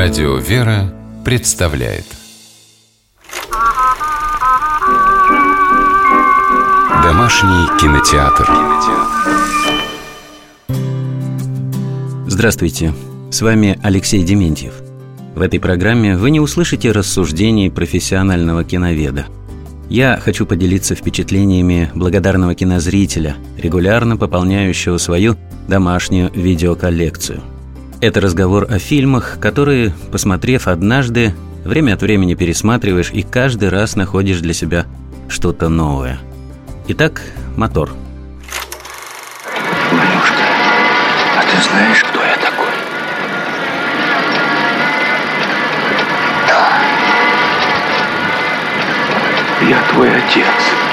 Радио «Вера» представляет Домашний кинотеатр Здравствуйте, с вами Алексей Дементьев. В этой программе вы не услышите рассуждений профессионального киноведа. Я хочу поделиться впечатлениями благодарного кинозрителя, регулярно пополняющего свою домашнюю видеоколлекцию – это разговор о фильмах, которые, посмотрев однажды, время от времени пересматриваешь и каждый раз находишь для себя что-то новое. Итак, мотор. Манюшка, а ты знаешь, кто я такой? Да. Я твой отец.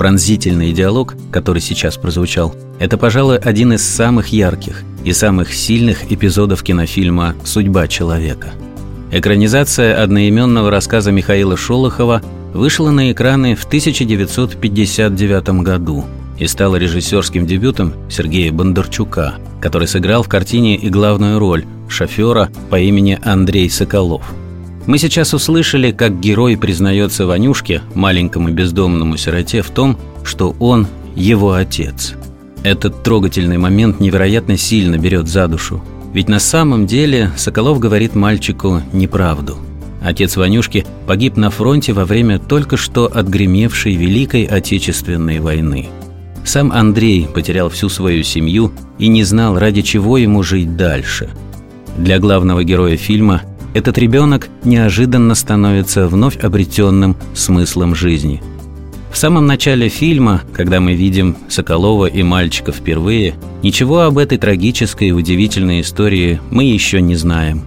Пронзительный диалог, который сейчас прозвучал, это, пожалуй, один из самых ярких и самых сильных эпизодов кинофильма «Судьба человека». Экранизация одноименного рассказа Михаила Шолохова вышла на экраны в 1959 году и стала режиссерским дебютом Сергея Бондарчука, который сыграл в картине и главную роль – шофера по имени Андрей Соколов – мы сейчас услышали, как герой признается Ванюшке, маленькому бездомному сироте, в том, что он его отец. Этот трогательный момент невероятно сильно берет за душу. Ведь на самом деле Соколов говорит мальчику неправду. Отец Ванюшки погиб на фронте во время только что отгремевшей Великой Отечественной войны. Сам Андрей потерял всю свою семью и не знал, ради чего ему жить дальше. Для главного героя фильма этот ребенок неожиданно становится вновь обретенным смыслом жизни. В самом начале фильма, когда мы видим Соколова и мальчика впервые, ничего об этой трагической и удивительной истории мы еще не знаем.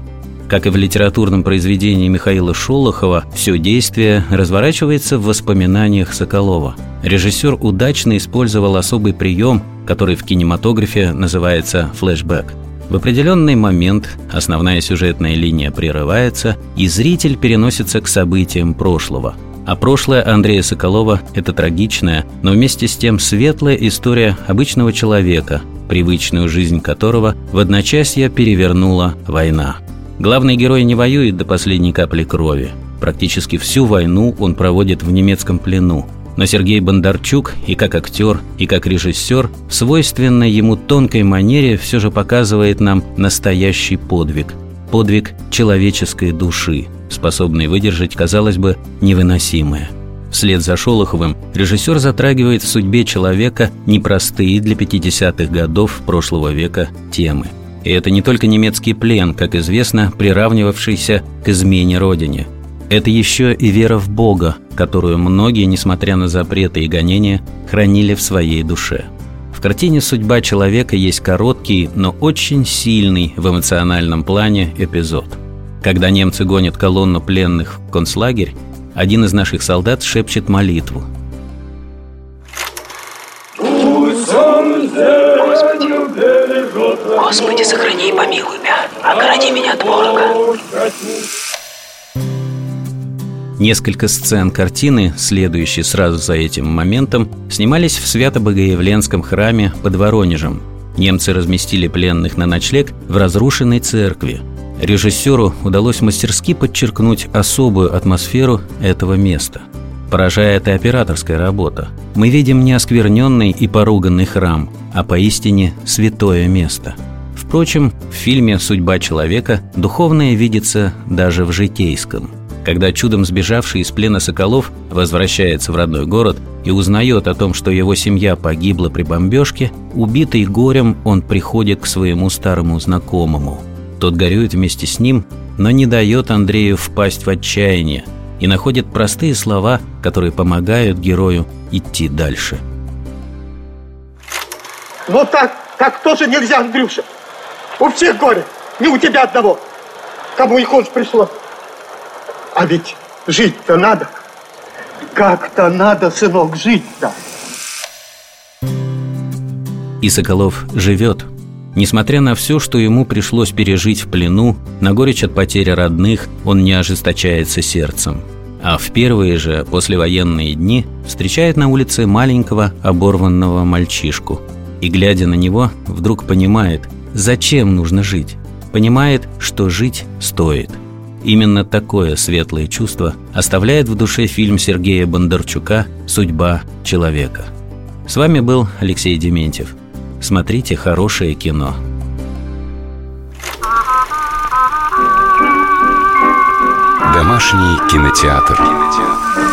Как и в литературном произведении Михаила Шолохова, все действие разворачивается в воспоминаниях Соколова. Режиссер удачно использовал особый прием, который в кинематографе называется флешбэк – в определенный момент основная сюжетная линия прерывается, и зритель переносится к событиям прошлого. А прошлое Андрея Соколова – это трагичная, но вместе с тем светлая история обычного человека, привычную жизнь которого в одночасье перевернула война. Главный герой не воюет до последней капли крови. Практически всю войну он проводит в немецком плену, но Сергей Бондарчук и как актер, и как режиссер в свойственной ему тонкой манере все же показывает нам настоящий подвиг. Подвиг человеческой души, способный выдержать, казалось бы, невыносимое. Вслед за Шолоховым режиссер затрагивает в судьбе человека непростые для 50-х годов прошлого века темы. И это не только немецкий плен, как известно, приравнивавшийся к измене родине – это еще и вера в Бога, которую многие, несмотря на запреты и гонения, хранили в своей душе. В картине «Судьба человека» есть короткий, но очень сильный в эмоциональном плане эпизод. Когда немцы гонят колонну пленных в концлагерь, один из наших солдат шепчет молитву. Господи, сохрани и помилуй меня, огради меня от ворога. Несколько сцен картины, следующие сразу за этим моментом, снимались в Свято-Богоявленском храме под Воронежем. Немцы разместили пленных на ночлег в разрушенной церкви. Режиссеру удалось мастерски подчеркнуть особую атмосферу этого места. Поражает и операторская работа. Мы видим не оскверненный и поруганный храм, а поистине святое место. Впрочем, в фильме «Судьба человека» духовное видится даже в житейском – когда чудом сбежавший из плена Соколов возвращается в родной город и узнает о том, что его семья погибла при бомбежке, убитый горем он приходит к своему старому знакомому. Тот горюет вместе с ним, но не дает Андрею впасть в отчаяние и находит простые слова, которые помогают герою идти дальше. Но так, так тоже нельзя, Андрюша. У всех горе, не у тебя одного. Кому и хошь пришло. А ведь жить-то надо. Как-то надо, сынок, жить-то. И Соколов живет. Несмотря на все, что ему пришлось пережить в плену, на горечь от потери родных он не ожесточается сердцем. А в первые же послевоенные дни встречает на улице маленького оборванного мальчишку. И, глядя на него, вдруг понимает, зачем нужно жить. Понимает, что жить стоит. Именно такое светлое чувство оставляет в душе фильм Сергея Бондарчука «Судьба человека». С вами был Алексей Дементьев – Смотрите хорошее кино. Домашний кинотеатр. кинотеатр.